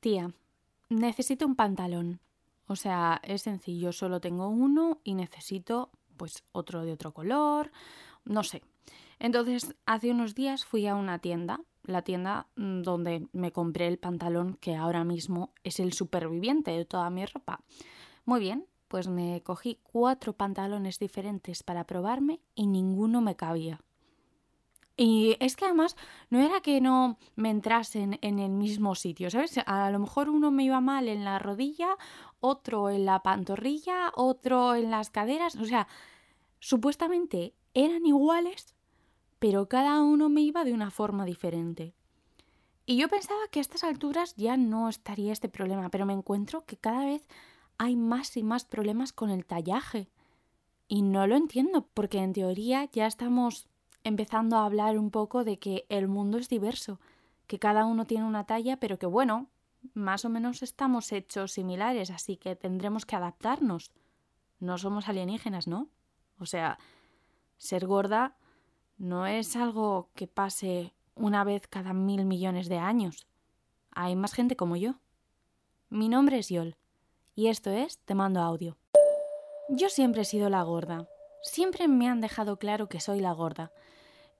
tía, necesito un pantalón. O sea, es sencillo, solo tengo uno y necesito pues otro de otro color, no sé. Entonces, hace unos días fui a una tienda, la tienda mm, donde me compré el pantalón que ahora mismo es el superviviente de toda mi ropa. Muy bien, pues me cogí cuatro pantalones diferentes para probarme y ninguno me cabía. Y es que además no era que no me entrasen en el mismo sitio, ¿sabes? A lo mejor uno me iba mal en la rodilla, otro en la pantorrilla, otro en las caderas, o sea, supuestamente eran iguales, pero cada uno me iba de una forma diferente. Y yo pensaba que a estas alturas ya no estaría este problema, pero me encuentro que cada vez hay más y más problemas con el tallaje. Y no lo entiendo, porque en teoría ya estamos empezando a hablar un poco de que el mundo es diverso, que cada uno tiene una talla, pero que bueno, más o menos estamos hechos similares, así que tendremos que adaptarnos. No somos alienígenas, ¿no? O sea, ser gorda no es algo que pase una vez cada mil millones de años. Hay más gente como yo. Mi nombre es Yol, y esto es Te mando audio. Yo siempre he sido la gorda, siempre me han dejado claro que soy la gorda.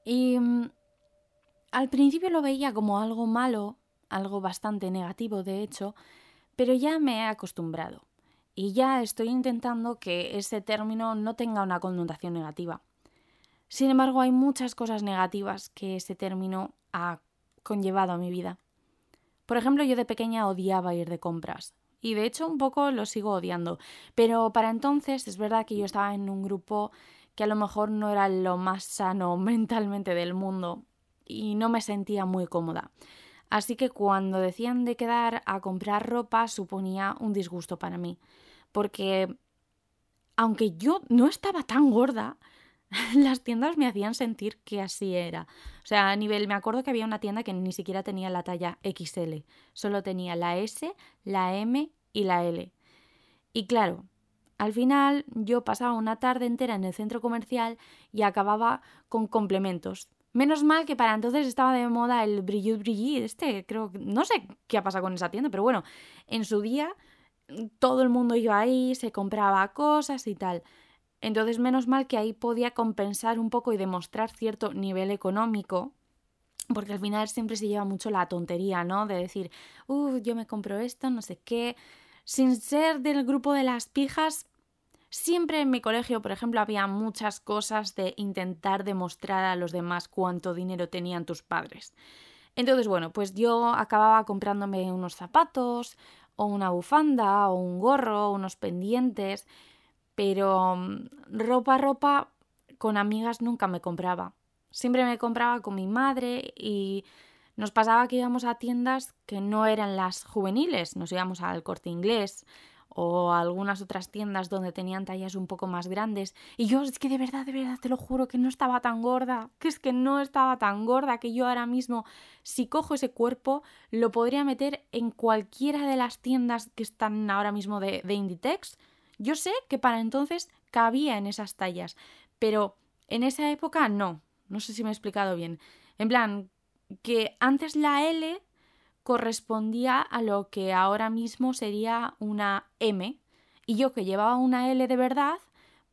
Y mm, al principio lo veía como algo malo, algo bastante negativo de hecho, pero ya me he acostumbrado. Y ya estoy intentando que ese término no tenga una connotación negativa. Sin embargo, hay muchas cosas negativas que ese término ha conllevado a mi vida. Por ejemplo, yo de pequeña odiaba ir de compras y de hecho un poco lo sigo odiando. Pero para entonces es verdad que yo estaba en un grupo que a lo mejor no era lo más sano mentalmente del mundo y no me sentía muy cómoda. Así que cuando decían de quedar a comprar ropa suponía un disgusto para mí, porque aunque yo no estaba tan gorda, las tiendas me hacían sentir que así era. O sea, a nivel, me acuerdo que había una tienda que ni siquiera tenía la talla XL, solo tenía la S, la M y la L. Y claro, al final yo pasaba una tarde entera en el centro comercial y acababa con complementos. Menos mal que para entonces estaba de moda el brillut brillit, este, creo, no sé qué ha pasado con esa tienda, pero bueno, en su día todo el mundo iba ahí, se compraba cosas y tal. Entonces, menos mal que ahí podía compensar un poco y demostrar cierto nivel económico, porque al final siempre se lleva mucho la tontería, ¿no? De decir, uff, yo me compro esto, no sé qué. Sin ser del grupo de las pijas, siempre en mi colegio, por ejemplo, había muchas cosas de intentar demostrar a los demás cuánto dinero tenían tus padres. Entonces, bueno, pues yo acababa comprándome unos zapatos, o una bufanda, o un gorro, unos pendientes, pero mm, ropa, ropa con amigas nunca me compraba. Siempre me compraba con mi madre y nos pasaba que íbamos a tiendas que no eran las juveniles, nos íbamos al corte inglés o algunas otras tiendas donde tenían tallas un poco más grandes. Y yo es que de verdad, de verdad, te lo juro que no estaba tan gorda, que es que no estaba tan gorda, que yo ahora mismo, si cojo ese cuerpo, lo podría meter en cualquiera de las tiendas que están ahora mismo de, de Inditex yo sé que para entonces cabía en esas tallas, pero en esa época no. No sé si me he explicado bien. En plan, que antes la L correspondía a lo que ahora mismo sería una M, y yo que llevaba una L de verdad,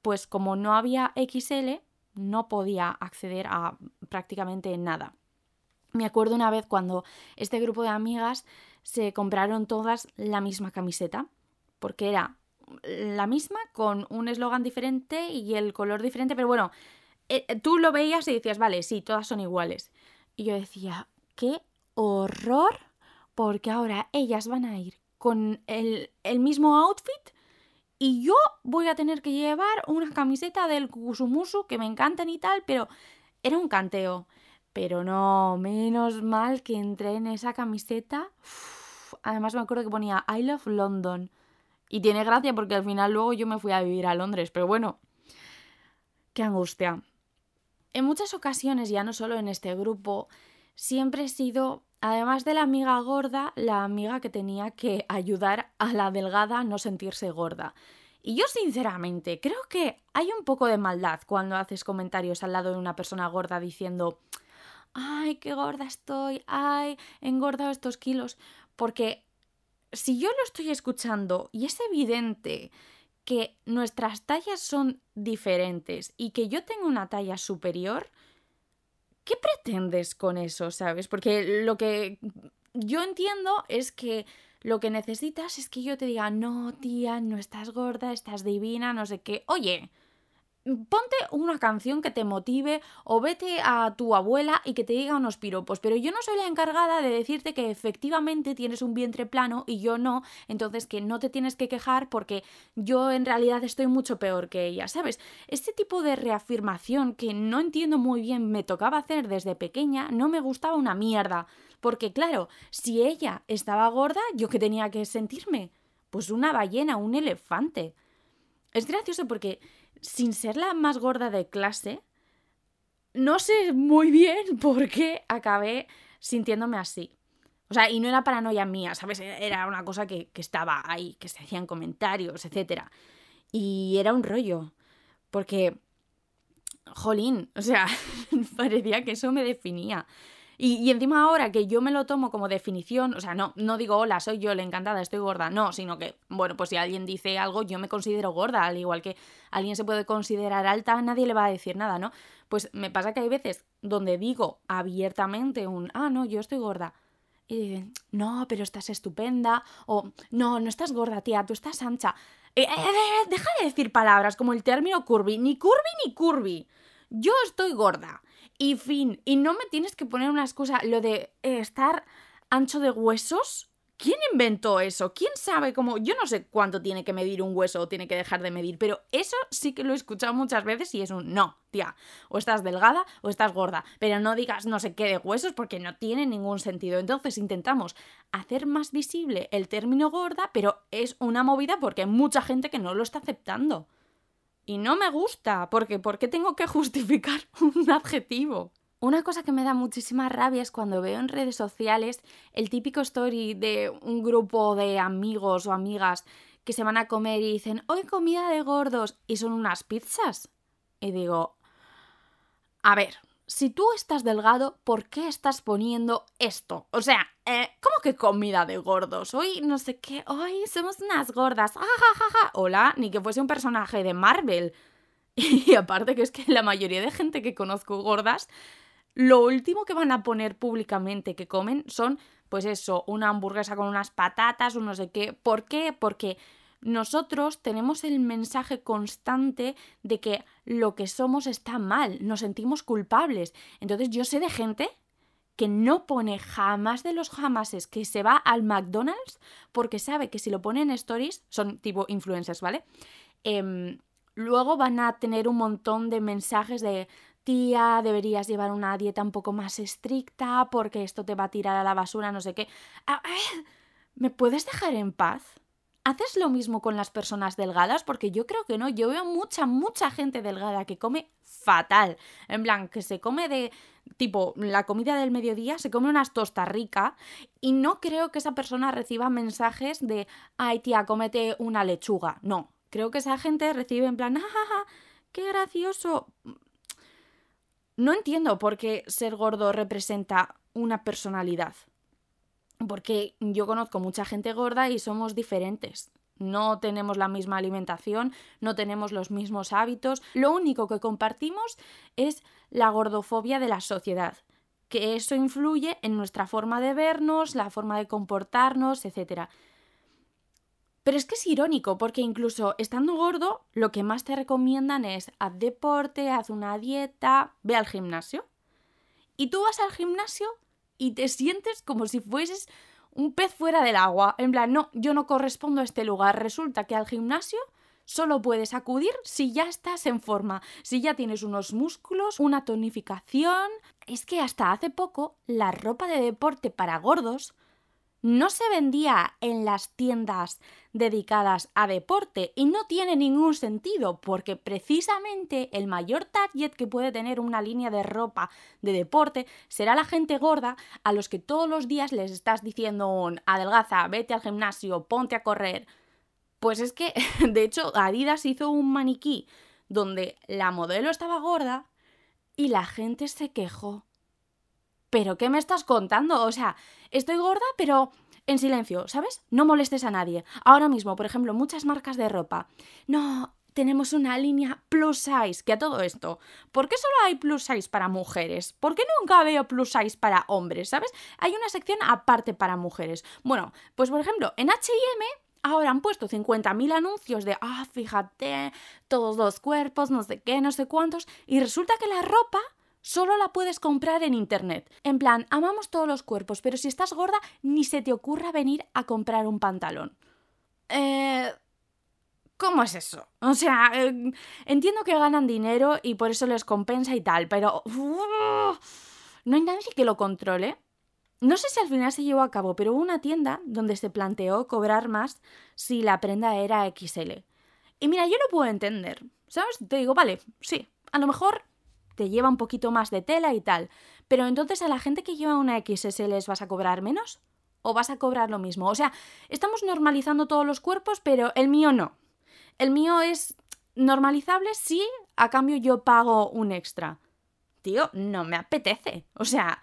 pues como no había XL, no podía acceder a prácticamente nada. Me acuerdo una vez cuando este grupo de amigas se compraron todas la misma camiseta, porque era la misma con un eslogan diferente y el color diferente, pero bueno, eh, tú lo veías y decías, vale, sí, todas son iguales. Y yo decía, qué horror, porque ahora ellas van a ir con el, el mismo outfit y yo voy a tener que llevar una camiseta del Kusumusu que me encantan y tal, pero era un canteo. Pero no, menos mal que entré en esa camiseta. además me acuerdo que ponía I love London. Y tiene gracia porque al final luego yo me fui a vivir a Londres, pero bueno, qué angustia. En muchas ocasiones, ya no solo en este grupo, siempre he sido, además de la amiga gorda, la amiga que tenía que ayudar a la delgada a no sentirse gorda. Y yo sinceramente creo que hay un poco de maldad cuando haces comentarios al lado de una persona gorda diciendo, ay, qué gorda estoy, ay, he engordado estos kilos, porque si yo lo estoy escuchando y es evidente que nuestras tallas son diferentes y que yo tengo una talla superior, ¿qué pretendes con eso, sabes? Porque lo que yo entiendo es que lo que necesitas es que yo te diga, no, tía, no estás gorda, estás divina, no sé qué. Oye, ponte una canción que te motive o vete a tu abuela y que te diga unos piropos, pero yo no soy la encargada de decirte que efectivamente tienes un vientre plano y yo no, entonces que no te tienes que quejar porque yo en realidad estoy mucho peor que ella, ¿sabes? Este tipo de reafirmación que no entiendo muy bien me tocaba hacer desde pequeña no me gustaba una mierda, porque claro, si ella estaba gorda, ¿yo qué tenía que sentirme? Pues una ballena, un elefante. Es gracioso porque sin ser la más gorda de clase, no sé muy bien por qué acabé sintiéndome así. O sea, y no era paranoia mía, ¿sabes? Era una cosa que, que estaba ahí, que se hacían comentarios, etc. Y era un rollo. Porque, jolín, o sea, parecía que eso me definía. Y, encima ahora que yo me lo tomo como definición, o sea, no, no digo hola, soy yo la encantada, estoy gorda, no, sino que, bueno, pues si alguien dice algo, yo me considero gorda, al igual que alguien se puede considerar alta, nadie le va a decir nada, ¿no? Pues me pasa que hay veces donde digo abiertamente un, ah, no, yo estoy gorda. Y no, pero estás estupenda. O, no, no estás gorda, tía, tú estás ancha. Eh, eh, eh, deja de decir palabras como el término curvy. Ni curvy ni curvy. Yo estoy gorda y fin. Y no me tienes que poner una excusa, lo de eh, estar ancho de huesos. ¿Quién inventó eso? ¿Quién sabe cómo? Yo no sé cuánto tiene que medir un hueso o tiene que dejar de medir, pero eso sí que lo he escuchado muchas veces y es un no, tía. O estás delgada o estás gorda, pero no digas no sé qué de huesos porque no tiene ningún sentido. Entonces intentamos hacer más visible el término gorda, pero es una movida porque hay mucha gente que no lo está aceptando. Y no me gusta, porque ¿por qué tengo que justificar un adjetivo? Una cosa que me da muchísima rabia es cuando veo en redes sociales el típico story de un grupo de amigos o amigas que se van a comer y dicen, hoy comida de gordos y son unas pizzas. Y digo, a ver, si tú estás delgado, ¿por qué estás poniendo esto? O sea, eh, ¿cómo que comida de gordos? Hoy no sé qué, hoy somos unas gordas. Ja, ja, ja, Hola, ni que fuese un personaje de Marvel. Y aparte que es que la mayoría de gente que conozco gordas, lo último que van a poner públicamente que comen son, pues eso, una hamburguesa con unas patatas o no sé qué. ¿Por qué? Porque nosotros tenemos el mensaje constante de que lo que somos está mal, nos sentimos culpables. Entonces yo sé de gente que no pone jamás de los jamases que se va al McDonald's porque sabe que si lo pone en stories, son tipo influencers, ¿vale? Em, luego van a tener un montón de mensajes de tía, deberías llevar una dieta un poco más estricta porque esto te va a tirar a la basura, no sé qué. A ver, ¿me puedes dejar en paz? ¿Haces lo mismo con las personas delgadas? Porque yo creo que no. Yo veo mucha, mucha gente delgada que come fatal. En plan, que se come de tipo la comida del mediodía, se come unas tostas rica y no creo que esa persona reciba mensajes de, ay tía, cómete una lechuga. No, creo que esa gente recibe en plan, jajaja, qué gracioso. No entiendo por qué ser gordo representa una personalidad porque yo conozco mucha gente gorda y somos diferentes. No tenemos la misma alimentación, no tenemos los mismos hábitos. Lo único que compartimos es la gordofobia de la sociedad, que eso influye en nuestra forma de vernos, la forma de comportarnos, etc. Pero es que es irónico, porque incluso estando gordo, lo que más te recomiendan es haz deporte, haz una dieta, ve al gimnasio. Y tú vas al gimnasio y te sientes como si fueses un pez fuera del agua. En plan, no, yo no correspondo a este lugar. Resulta que al gimnasio solo puedes acudir si ya estás en forma, si ya tienes unos músculos, una tonificación. Es que hasta hace poco la ropa de deporte para gordos no se vendía en las tiendas dedicadas a deporte y no tiene ningún sentido porque precisamente el mayor target que puede tener una línea de ropa de deporte será la gente gorda a los que todos los días les estás diciendo un adelgaza, vete al gimnasio, ponte a correr. Pues es que, de hecho, Adidas hizo un maniquí donde la modelo estaba gorda y la gente se quejó. ¿Pero qué me estás contando? O sea, estoy gorda, pero en silencio, ¿sabes? No molestes a nadie. Ahora mismo, por ejemplo, muchas marcas de ropa. No, tenemos una línea plus size, que a todo esto, ¿por qué solo hay plus size para mujeres? ¿Por qué nunca veo plus size para hombres? ¿Sabes? Hay una sección aparte para mujeres. Bueno, pues por ejemplo, en HM ahora han puesto 50.000 anuncios de, ah, fíjate, todos los cuerpos, no sé qué, no sé cuántos, y resulta que la ropa solo la puedes comprar en internet. En plan, amamos todos los cuerpos, pero si estás gorda, ni se te ocurra venir a comprar un pantalón. Eh, ¿Cómo es eso? O sea, eh, entiendo que ganan dinero y por eso les compensa y tal, pero... no hay nadie que lo controle. No sé si al final se llevó a cabo, pero hubo una tienda donde se planteó cobrar más si la prenda era XL. Y mira, yo lo puedo entender, ¿sabes? Te digo, vale, sí, a lo mejor te lleva un poquito más de tela y tal, pero entonces a la gente que lleva una XS les vas a cobrar menos o vas a cobrar lo mismo. O sea, estamos normalizando todos los cuerpos, pero el mío no. El mío es normalizable si a cambio yo pago un extra. Tío, no me apetece. O sea,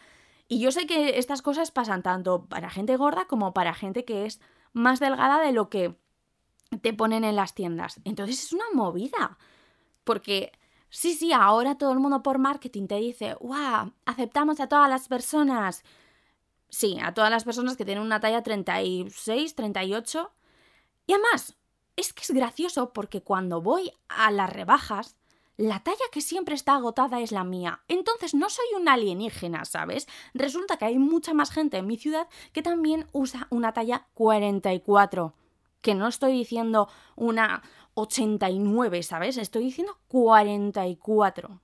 y yo sé que estas cosas pasan tanto para gente gorda como para gente que es más delgada de lo que te ponen en las tiendas. Entonces es una movida. Porque sí, sí, ahora todo el mundo por marketing te dice, ¡guau! Aceptamos a todas las personas. Sí, a todas las personas que tienen una talla 36, 38. Y además, es que es gracioso porque cuando voy a las rebajas, la talla que siempre está agotada es la mía. Entonces no soy un alienígena, ¿sabes? Resulta que hay mucha más gente en mi ciudad que también usa una talla 44. Que no estoy diciendo una 89, ¿sabes? Estoy diciendo 44.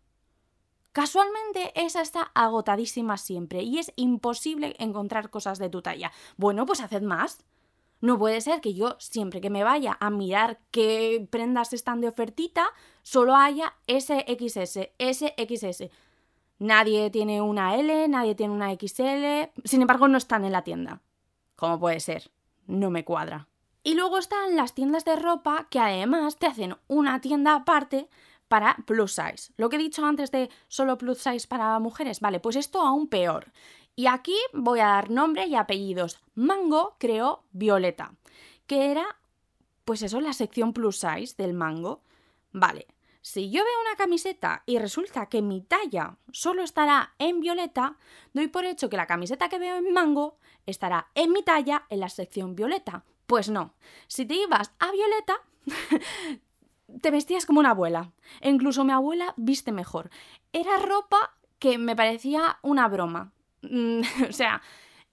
Casualmente esa está agotadísima siempre y es imposible encontrar cosas de tu talla. Bueno, pues haced más. No puede ser que yo siempre que me vaya a mirar qué prendas están de ofertita, solo haya SXS, SXS. Nadie tiene una L, nadie tiene una XL, sin embargo no están en la tienda. ¿Cómo puede ser? No me cuadra. Y luego están las tiendas de ropa que además te hacen una tienda aparte para plus size. Lo que he dicho antes de solo plus size para mujeres, vale, pues esto aún peor. Y aquí voy a dar nombre y apellidos. Mango creó Violeta, que era, pues eso, la sección plus size del mango. Vale, si yo veo una camiseta y resulta que mi talla solo estará en violeta, doy por hecho que la camiseta que veo en mango estará en mi talla en la sección violeta. Pues no, si te ibas a violeta, te vestías como una abuela. E incluso mi abuela viste mejor. Era ropa que me parecía una broma. O sea,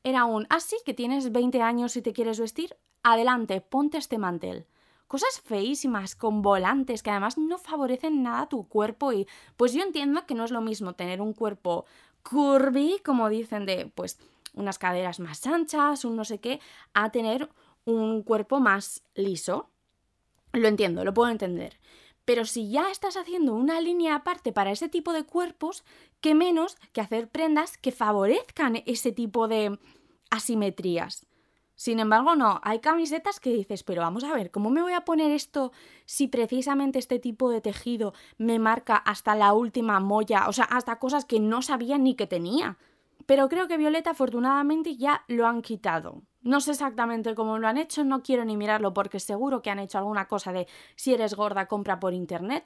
era un, así ah, que tienes 20 años y te quieres vestir, adelante, ponte este mantel. Cosas feísimas, con volantes, que además no favorecen nada tu cuerpo y pues yo entiendo que no es lo mismo tener un cuerpo curvy, como dicen, de pues unas caderas más anchas, un no sé qué, a tener un cuerpo más liso. Lo entiendo, lo puedo entender. Pero si ya estás haciendo una línea aparte para ese tipo de cuerpos, qué menos que hacer prendas que favorezcan ese tipo de asimetrías. Sin embargo, no, hay camisetas que dices, pero vamos a ver, ¿cómo me voy a poner esto si precisamente este tipo de tejido me marca hasta la última molla, o sea, hasta cosas que no sabía ni que tenía? Pero creo que Violeta afortunadamente ya lo han quitado. No sé exactamente cómo lo han hecho, no quiero ni mirarlo porque seguro que han hecho alguna cosa de si eres gorda, compra por internet.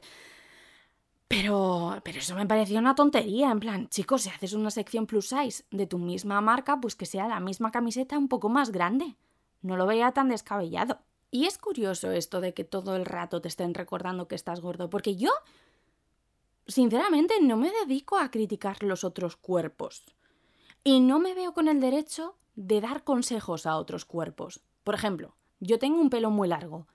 Pero, pero eso me pareció una tontería, en plan, chicos, si haces una sección plus size de tu misma marca, pues que sea la misma camiseta un poco más grande. No lo veía tan descabellado. Y es curioso esto de que todo el rato te estén recordando que estás gordo, porque yo, sinceramente, no me dedico a criticar los otros cuerpos. Y no me veo con el derecho de dar consejos a otros cuerpos. Por ejemplo, yo tengo un pelo muy largo.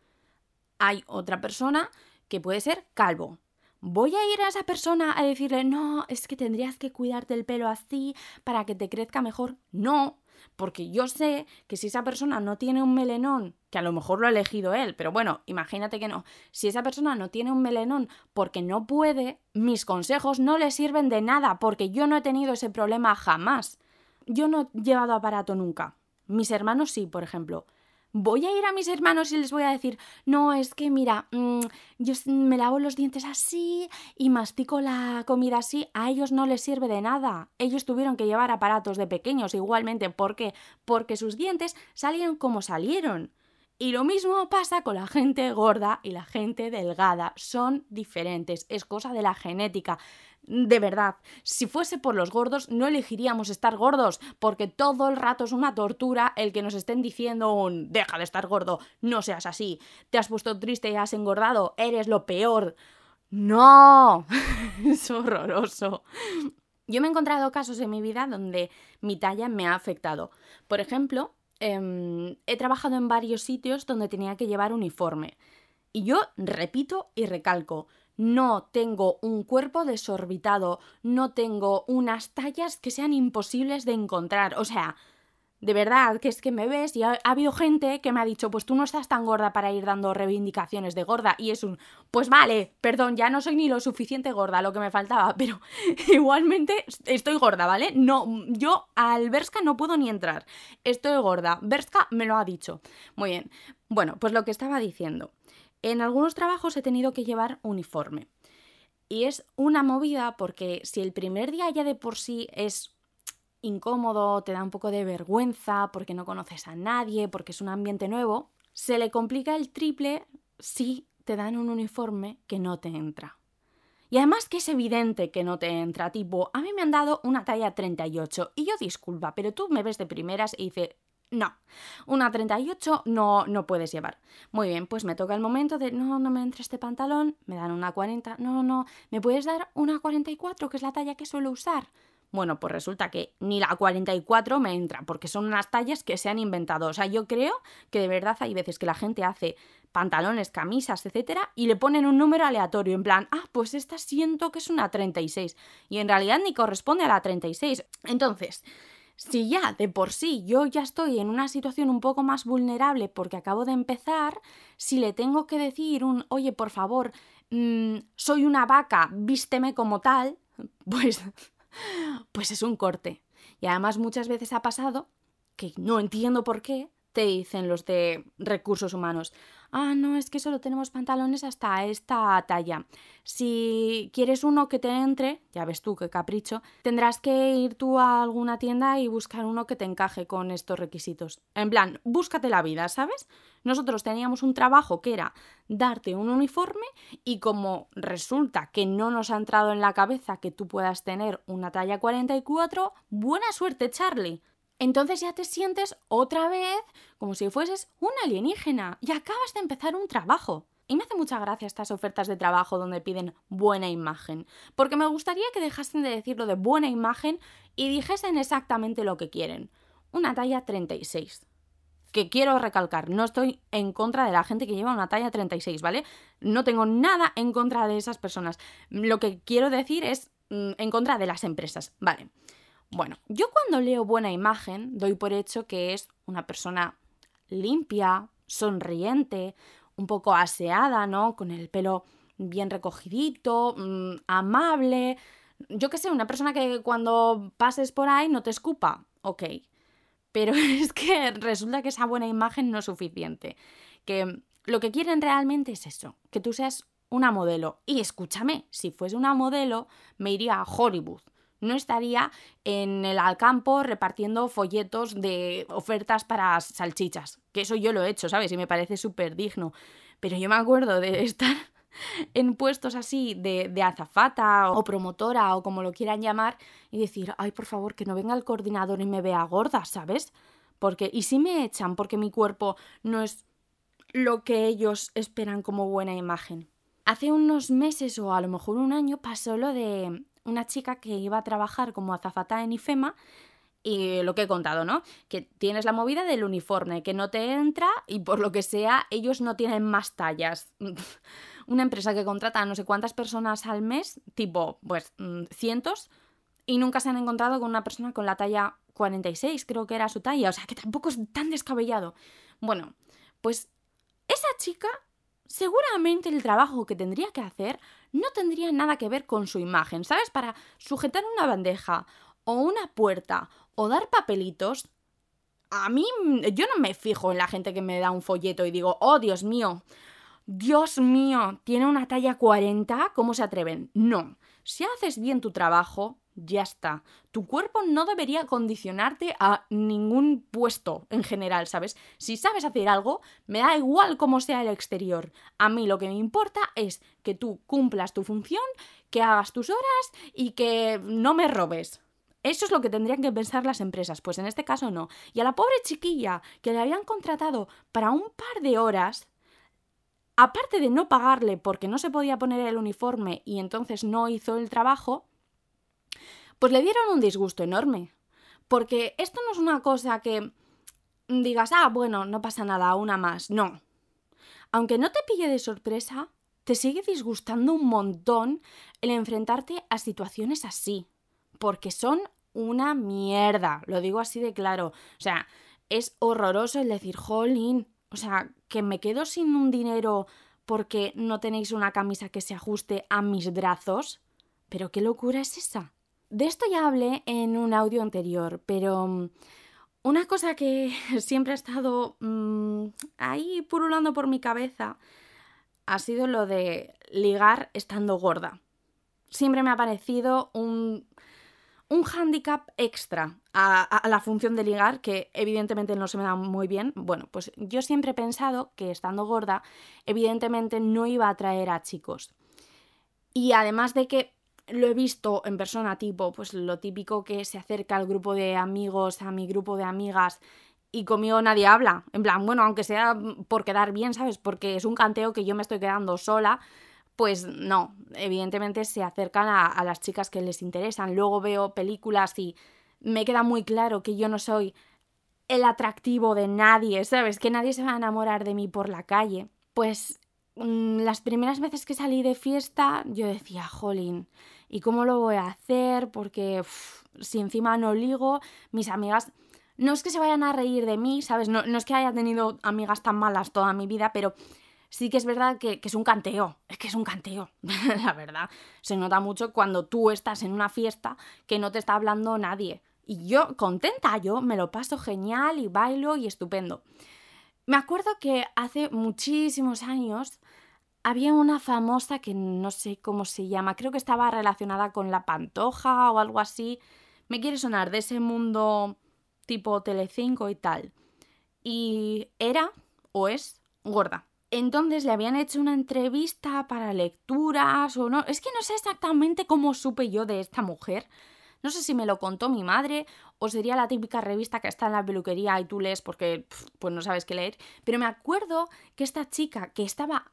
Hay otra persona que puede ser calvo. ¿Voy a ir a esa persona a decirle, no, es que tendrías que cuidarte el pelo así para que te crezca mejor? No, porque yo sé que si esa persona no tiene un melenón, que a lo mejor lo ha elegido él, pero bueno, imagínate que no, si esa persona no tiene un melenón porque no puede, mis consejos no le sirven de nada porque yo no he tenido ese problema jamás. Yo no he llevado aparato nunca. Mis hermanos sí, por ejemplo. voy a ir a mis hermanos y les voy a decir, no, es que mira, mm, yo me lavo los dientes así y mastico la comida así, a ellos no les sirve de nada. Ellos tuvieron que llevar aparatos de pequeños igualmente. ¿Por qué? Porque sus dientes salieron como salieron. Y lo mismo pasa con la gente gorda y la gente delgada. Son diferentes, es cosa de la genética. De verdad, si fuese por los gordos, no elegiríamos estar gordos, porque todo el rato es una tortura el que nos estén diciendo un deja de estar gordo, no seas así, te has puesto triste y has engordado, eres lo peor. No, es horroroso. Yo me he encontrado casos en mi vida donde mi talla me ha afectado. Por ejemplo, Em, he trabajado en varios sitios donde tenía que llevar uniforme. Y yo repito y recalco, no tengo un cuerpo desorbitado, no tengo unas tallas que sean imposibles de encontrar. O sea, de verdad, que es que me ves y ha, habido gente que me ha dicho, pues tú no estás tan gorda para ir dando reivindicaciones de gorda. Y es un, pues vale, perdón, ya no soy ni lo suficiente gorda, lo que me faltaba, pero igualmente estoy gorda, ¿vale? No, yo al Berska no puedo ni entrar. Estoy gorda. Berska me lo ha dicho. Muy bien. Bueno, pues lo que estaba diciendo. En algunos trabajos he tenido que llevar uniforme. Y es una movida porque si el primer día ya de por sí es incómodo, te da un poco de vergüenza porque no conoces a nadie, porque es un ambiente nuevo, se le complica el triple si te dan un uniforme que no te entra. Y además que es evidente que no te entra, tipo, a mí me han dado una talla 38 y yo disculpa, pero tú me ves de primeras y dices, no, una 38 no, no puedes llevar. Muy bien, pues me toca el momento de, no, no me entra este pantalón, me dan una 40, no, no, ¿me puedes dar una 44, que es la talla que suelo usar? Bueno, pues resulta que ni la 44 me entra, porque son unas tallas que se han inventado. O sea, yo creo que de verdad hay veces que la gente hace pantalones, camisas, etcétera, y le ponen un número aleatorio, en plan, ah, pues esta siento que es una 36, y en realidad ni corresponde a la 36. Entonces, si ya de por sí yo ya estoy en una situación un poco más vulnerable porque acabo de empezar, si le tengo que decir un, oye, por favor, mm, soy una vaca, vísteme como tal, pues pues es un corte. Y además muchas veces ha pasado que no entiendo por qué te dicen los de recursos humanos, ah, no, es que solo tenemos pantalones hasta esta talla. Si quieres uno que te entre, ya ves tú qué capricho, tendrás que ir tú a alguna tienda y buscar uno que te encaje con estos requisitos. En plan, búscate la vida, ¿sabes? Nosotros teníamos un trabajo que era darte un uniforme y como resulta que no nos ha entrado en la cabeza que tú puedas tener una talla 44, buena suerte, Charlie entonces ya te sientes otra vez como si fueses un alienígena y acabas de empezar un trabajo. Y me hace mucha gracia estas ofertas de trabajo donde piden buena imagen, porque me gustaría que dejasen de decirlo de buena imagen y dijesen exactamente lo que quieren. Una talla 36. Que quiero recalcar, no estoy en contra de la gente que lleva una talla 36, ¿vale? No tengo nada en contra de esas personas. Lo que quiero decir es mm, en contra de las empresas, ¿vale? Bueno, yo cuando leo buena imagen doy por hecho que es una persona limpia, sonriente, un poco aseada, ¿no? Con el pelo bien recogidito, mm, amable. Yo qué sé, una persona que cuando pases por ahí no te escupa. Ok. Pero es que resulta que esa buena imagen no es suficiente. Que lo que quieren realmente es eso, que tú seas una modelo. Y escúchame, si fuese una modelo, me iría a Hollywood no estaría en el Alcampo repartiendo folletos de ofertas para salchichas, que eso yo lo he hecho, ¿sabes? Y me parece súper digno. Pero yo me acuerdo de estar en puestos así de, azafata o promotora o como lo quieran llamar y decir, ay, por favor, que no venga el coordinador y me vea gorda, ¿sabes? Porque, y si me echan porque mi cuerpo no es lo que ellos esperan como buena imagen. Hace unos meses o a lo mejor un año pasó lo de una chica que iba a trabajar como azafata en IFEMA y lo que he contado, ¿no? Que tienes la movida del uniforme, que no te entra y por lo que sea ellos no tienen más tallas. una empresa que contrata a no sé cuántas personas al mes, tipo, pues mm, cientos, y nunca se han encontrado con una persona con la talla 46, creo que era su talla, o sea que tampoco es tan descabellado. Bueno, pues esa chica seguramente el trabajo que tendría que hacer no tendría nada que ver con su imagen, ¿sabes? Para sujetar una bandeja o una puerta o dar papelitos, a mí, yo no me fijo en la gente que me da un folleto y digo, oh, Dios mío, Dios mío, tiene una talla 40, ¿cómo se atreven? No, si haces bien tu trabajo, ya está. Tu cuerpo no debería condicionarte a ningún puesto en general, ¿sabes? Si sabes hacer algo, me da igual cómo sea el exterior. A mí lo que me importa es que tú cumplas tu función, que hagas tus horas y que no me robes. Eso es lo que tendrían que pensar las empresas, pues en este caso no. Y a la pobre chiquilla que le habían contratado para un par de horas, aparte de no pagarle porque no se podía poner el uniforme y entonces no hizo el trabajo, pues le dieron un disgusto enorme. Porque esto no es una cosa que digas, ah, bueno, no pasa nada, una más. No. Aunque no te pille de sorpresa, te sigue disgustando un montón el enfrentarte a situaciones así. Porque son una mierda, lo digo así de claro. O sea, es horroroso el decir, jolín, o sea, que me quedo sin un dinero porque no tenéis una camisa que se ajuste a mis brazos. Pero qué locura es esa. De esto ya hablé en un audio anterior, pero mm, una cosa que siempre ha estado mm, ahí purulando por mi cabeza ha sido lo de ligar estando gorda. Siempre me ha parecido un, un hándicap extra a, a, la función de ligar, que evidentemente no se me da muy bien. Bueno, pues yo siempre he pensado que estando gorda, evidentemente no iba a atraer a chicos. Y además de que lo he visto en persona, tipo, pues lo típico que se acerca al grupo de amigos, a mi grupo de amigas, y conmigo nadie habla. En plan, bueno, aunque sea por quedar bien, ¿sabes? Porque es un canteo que yo me estoy quedando sola, pues no, evidentemente se acercan a, a las chicas que les interesan. Luego veo películas y me queda muy claro que yo no soy el atractivo de nadie, ¿sabes? Que nadie se va a enamorar de mí por la calle. Pues las primeras veces que salí de fiesta, yo decía, jolín, ¿Y cómo lo voy a hacer? Porque si encima no ligo, mis amigas... No es que se vayan a reír de mí, ¿sabes? No, no es que haya tenido amigas tan malas toda mi vida, pero sí que es verdad que, que, es un canteo, es que es un canteo, la verdad. Se nota mucho cuando tú estás en una fiesta que no te está hablando nadie. Y yo, contenta, yo me lo paso genial y bailo y estupendo. Me acuerdo que hace muchísimos años había una famosa que no sé cómo se llama, creo que estaba relacionada con la pantoja o algo así. Me quiere sonar de ese mundo tipo Telecinco y tal. Y era o es gorda. Entonces le habían hecho una entrevista para lecturas o no. Es que no sé exactamente cómo supe yo de esta mujer. No sé si me lo contó mi madre o sería la típica revista que está en la peluquería y tú lees porque pues no sabes qué leer. Pero me acuerdo que esta chica que estaba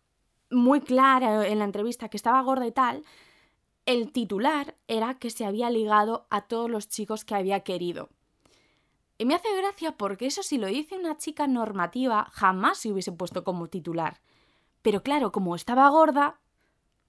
muy clara en la entrevista que estaba gorda y tal, el titular era que se había ligado a todos los chicos que había querido. Y me hace gracia porque eso si lo dice una chica normativa jamás se hubiese puesto como titular. Pero claro, como estaba gorda,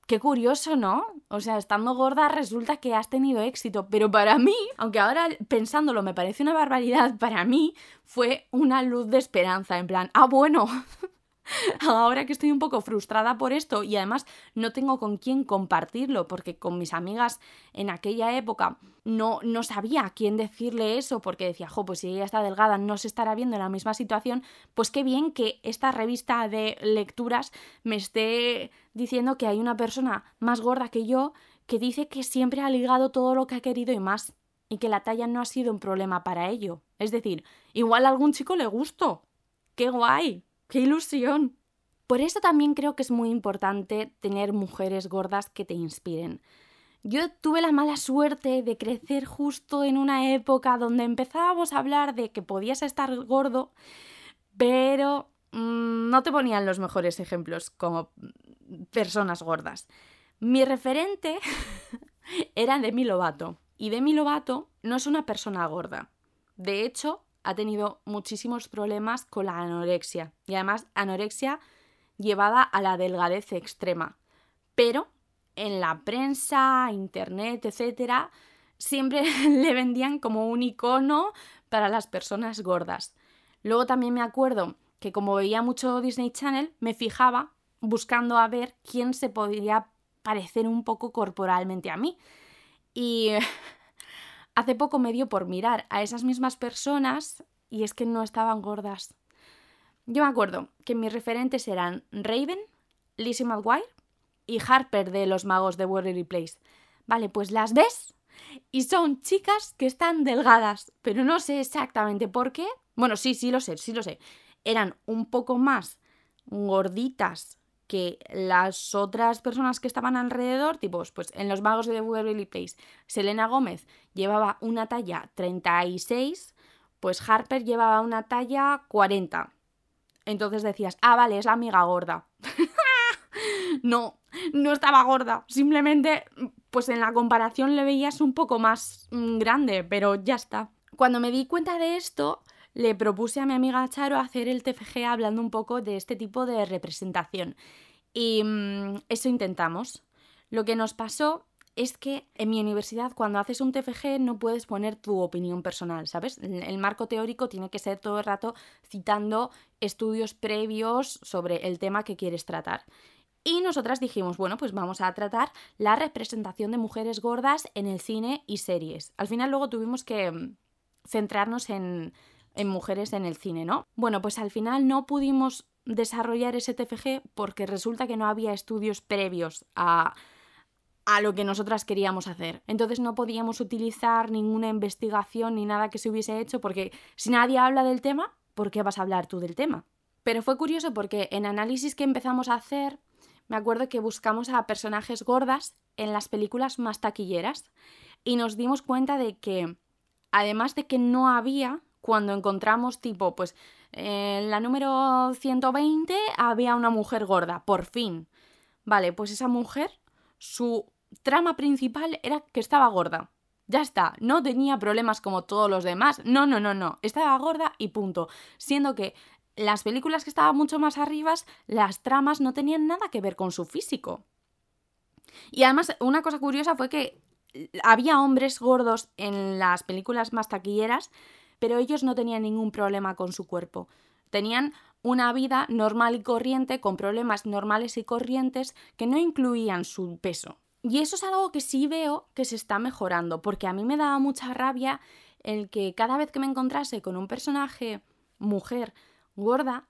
qué curioso, ¿no? O sea, estando gorda resulta que has tenido éxito, pero para mí, aunque ahora pensándolo me parece una barbaridad, para mí fue una luz de esperanza, en plan, ah, bueno, ahora que estoy un poco frustrada por esto y además no tengo con quién compartirlo porque con mis amigas en aquella época no, no sabía a quién decirle eso porque decía, jo, pues si ella está delgada no se estará viendo en la misma situación, pues qué bien que esta revista de lecturas me esté diciendo que hay una persona más gorda que yo que dice que siempre ha ligado todo lo que ha querido y más y que la talla no ha sido un problema para ello. Es decir, igual a algún chico le gustó. ¡Qué guay! ¡Qué ilusión! Por eso también creo que es muy importante tener mujeres gordas que te inspiren. Yo tuve la mala suerte de crecer justo en una época donde empezábamos a hablar de que podías estar gordo, pero mmm, no te ponían los mejores ejemplos como personas gordas. Mi referente era Demi Lovato. Y Demi Lovato no es una persona gorda. De hecho, ha tenido muchísimos problemas con la anorexia y además anorexia llevada a la delgadez extrema. Pero en la prensa, internet, etcétera, siempre le vendían como un icono para las personas gordas. Luego también me acuerdo que como veía mucho Disney Channel, me fijaba buscando a ver quién se podría parecer un poco corporalmente a mí. Y hace poco me dio por mirar a esas mismas personas y es que no estaban gordas. Yo me acuerdo que mis referentes eran Raven, Lizzie McGuire y Harper de Los Magos de Waverly Place. Vale, pues las ves y son chicas que están delgadas, pero no sé exactamente por qué. Bueno, sí, sí lo sé, sí lo sé. Eran un poco más gorditas que las otras personas que estaban alrededor, tipo, pues en los magos de Waverly Place, Selena Gómez llevaba una talla 36, pues Harper llevaba una talla 40. Entonces decías, ah, vale, es la amiga gorda. no, no estaba gorda. Simplemente, pues en la comparación le veías un poco más mm, grande, pero ya está. Cuando me di cuenta de esto, le propuse a mi amiga Charo hacer el TFG hablando un poco de este tipo de representación. Y mm, eso intentamos. Lo que nos pasó es que en mi universidad cuando haces un TFG no puedes poner tu opinión personal, ¿sabes? El marco teórico tiene que ser todo el rato citando estudios previos sobre el tema que quieres tratar. Y nosotras dijimos, bueno, pues vamos a tratar la representación de mujeres gordas en el cine y series. Al final luego tuvimos que mm, centrarnos en, en mujeres en el cine, ¿no? Bueno, pues al final no pudimos desarrollar ese TFG porque resulta que no había estudios previos a a lo que nosotras queríamos hacer. Entonces no podíamos utilizar ninguna investigación ni nada que se hubiese hecho porque si nadie habla del tema, ¿por qué vas a hablar tú del tema? Pero fue curioso porque en análisis que empezamos a hacer, me acuerdo que buscamos a personajes gordas en las películas más taquilleras y nos dimos cuenta de que además de que no había, cuando encontramos tipo, pues en la número 120 había una mujer gorda, por fin. Vale, pues esa mujer, su trama principal era que estaba gorda. Ya está, no tenía problemas como todos los demás. No, no, no, no. Estaba gorda y punto. Siendo que las películas que estaban mucho más arriba, las tramas no tenían nada que ver con su físico. Y además, una cosa curiosa fue que había hombres gordos en las películas más taquilleras, pero ellos no tenían ningún problema con su cuerpo. Tenían una vida normal y corriente, con problemas normales y corrientes que no incluían su peso. Y eso es algo que sí veo que se está mejorando, porque a mí me daba mucha rabia el que cada vez que me encontrase con un personaje mujer gorda,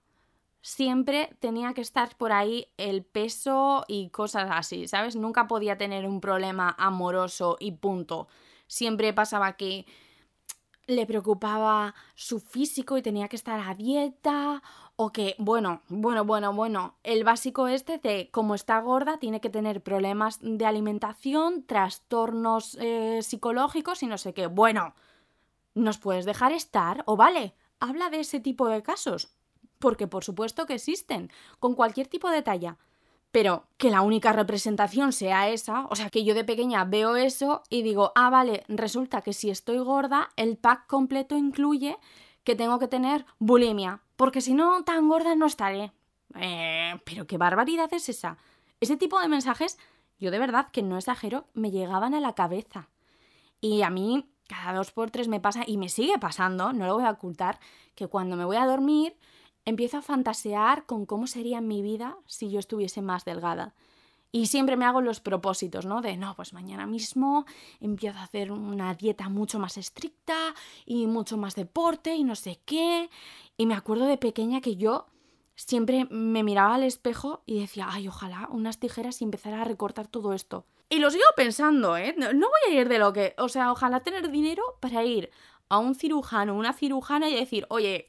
siempre tenía que estar por ahí el peso y cosas así, ¿sabes? Nunca podía tener un problema amoroso y punto. Siempre pasaba que le preocupaba su físico y tenía que estar a dieta o que, bueno, bueno, bueno, bueno, el básico este de como está gorda tiene que tener problemas de alimentación, trastornos eh, psicológicos y no sé qué. Bueno, ¿nos puedes dejar estar? O vale, habla de ese tipo de casos. Porque por supuesto que existen, con cualquier tipo de talla. Pero que la única representación sea esa, o sea, que yo de pequeña veo eso y digo, ah, vale, resulta que si estoy gorda, el pack completo incluye que tengo que tener bulimia, porque si no, tan gorda no estaré. Eh, pero qué barbaridad es esa. Ese tipo de mensajes, yo de verdad que no exagero, me llegaban a la cabeza. Y a mí, cada dos por tres me pasa, y me sigue pasando, no lo voy a ocultar, que cuando me voy a dormir, empiezo a fantasear con cómo sería mi vida si yo estuviese más delgada. Y siempre me hago los propósitos, ¿no? De, no, pues mañana mismo empiezo a hacer una dieta mucho más estricta y mucho más deporte y no sé qué. Y me acuerdo de pequeña que yo siempre me miraba al espejo y decía, ay, ojalá unas tijeras y empezar a recortar todo esto. Y lo sigo pensando, ¿eh? No, no voy a ir de lo que... O sea, ojalá tener dinero para ir a un cirujano, una cirujana y decir, oye,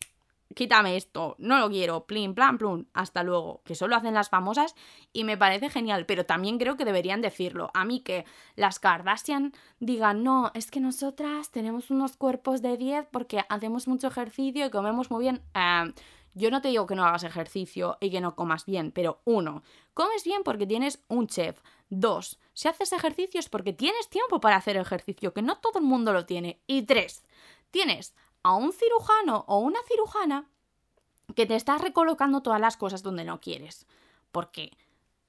quítame esto, no lo quiero, plin, plan, plum, hasta luego, que solo hacen las famosas y me parece genial, pero también creo que deberían decirlo. A mí que las Kardashian digan, no, es que nosotras tenemos unos cuerpos de 10 porque hacemos mucho ejercicio y comemos muy bien. Eh, yo no te digo que no hagas ejercicio y que no comas bien, pero uno, comes bien porque tienes un chef. Dos, si haces ejercicio es porque tienes tiempo para hacer ejercicio, que no todo el mundo lo tiene. Y tres, tienes a un cirujano o una cirujana que te está recolocando todas las cosas donde no quieres. Porque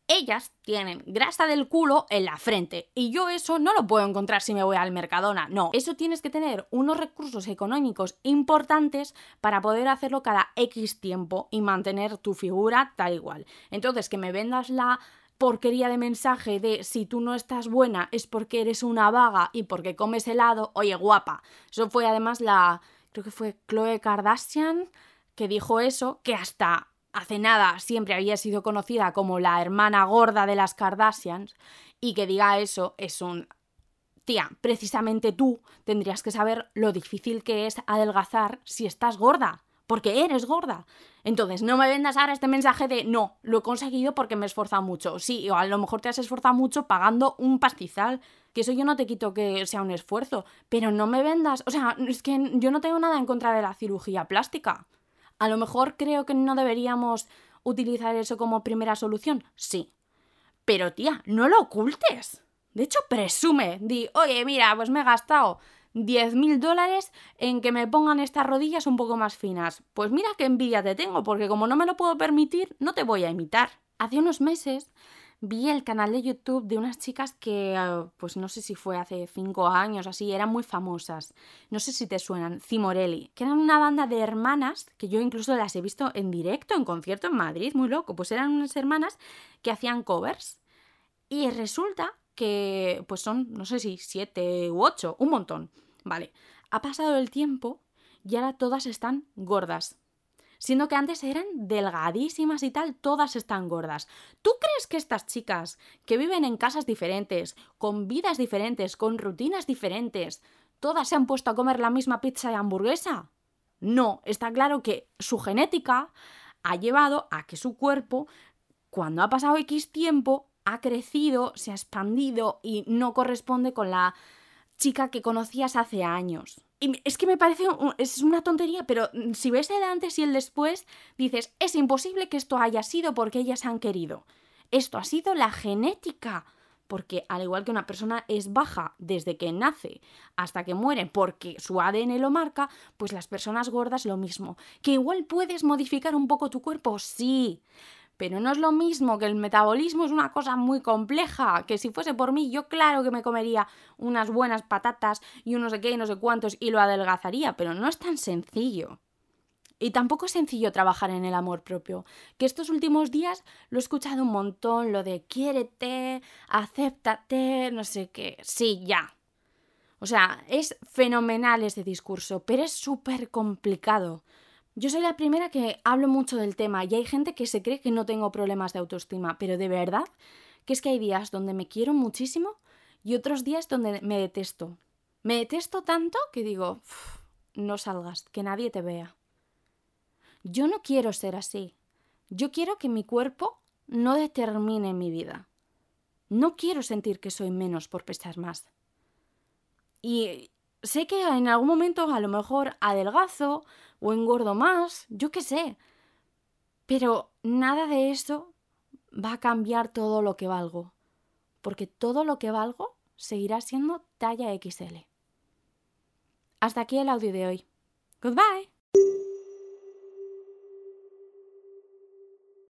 ellas tienen grasa del culo en la frente y yo eso no lo puedo encontrar si me voy al Mercadona. No, eso tienes que tener unos recursos económicos importantes para poder hacerlo cada X tiempo y mantener tu figura tal igual. Entonces, que me vendas la porquería de mensaje de si tú no estás buena es porque eres una vaga y porque comes helado, oye guapa. Eso fue además la creo que fue Chloe Kardashian, que dijo eso, que hasta hace nada siempre había sido conocida como la hermana gorda de las Kardashians, y que diga eso es un... Tía, precisamente tú tendrías que saber lo difícil que es adelgazar si estás gorda, porque eres gorda. Entonces, no me vendas ahora este mensaje de no, lo he conseguido porque me he esforzado mucho. Sí, o a lo mejor te has esforzado mucho pagando un pastizal, que eso yo no te quito que sea un esfuerzo, pero no me vendas, o sea, es que yo no tengo nada en contra de la cirugía plástica. A lo mejor creo que no deberíamos utilizar eso como primera solución, sí. Pero tía, no lo ocultes. De hecho, presume. Di, oye, mira, pues me he gastado 10.000 dólares en que me pongan estas rodillas un poco más finas. Pues mira qué envidia te tengo, porque como no me lo puedo permitir, no te voy a imitar. Hace unos meses vi el canal de YouTube de unas chicas que, eh, pues no sé si fue hace 5 años, así, eran muy famosas. No sé si te suenan, Cimorelli, que eran una banda de hermanas, que yo incluso las he visto en directo, en concierto en Madrid, muy loco. Pues eran unas hermanas que hacían covers. Y resulta que pues son, no sé si siete u ocho, un montón. Vale, ha pasado el tiempo y ahora todas están gordas. Siendo que antes eran delgadísimas y tal, todas están gordas. ¿Tú crees que estas chicas que viven en casas diferentes, con vidas diferentes, con rutinas diferentes, todas se han puesto a comer la misma pizza y hamburguesa? No, está claro que su genética ha llevado a que su cuerpo, cuando ha pasado X tiempo, ha crecido, se ha expandido y no corresponde con la chica que conocías hace años. Y es que me parece, es una tontería, pero si ves el antes y el después, dices, es imposible que esto haya sido porque ellas han querido. Esto ha sido la genética. Porque al igual que una persona es baja desde que nace hasta que muere porque su ADN lo marca, pues las personas gordas lo mismo. Que igual puedes modificar un poco tu cuerpo, sí, pero no es lo mismo que el metabolismo es una cosa muy compleja, que si fuese por mí yo claro que me comería unas buenas patatas y unos sé qué y no sé cuántos y lo adelgazaría, pero no es tan sencillo. Y tampoco es sencillo trabajar en el amor propio, que estos últimos días lo he escuchado un montón, lo de quiérete, acéptate, no sé qué, sí, ya. O sea, es fenomenal ese discurso, pero es súper complicado. Yo soy la primera que hablo mucho del tema y hay gente que se cree que no tengo problemas de autoestima, pero de verdad que es que hay días donde me quiero muchísimo y otros días donde me detesto. Me detesto tanto que digo, no salgas, que nadie te vea. Yo no quiero ser así. Yo quiero que mi cuerpo no determine mi vida. No quiero sentir que soy menos por pesar más. Y sé que en algún momento a lo mejor adelgazo o engordo más, yo qué sé. Pero nada de eso va a cambiar todo lo que valgo, porque todo lo que valgo seguirá siendo talla XL. Hasta aquí el audio de hoy. Goodbye.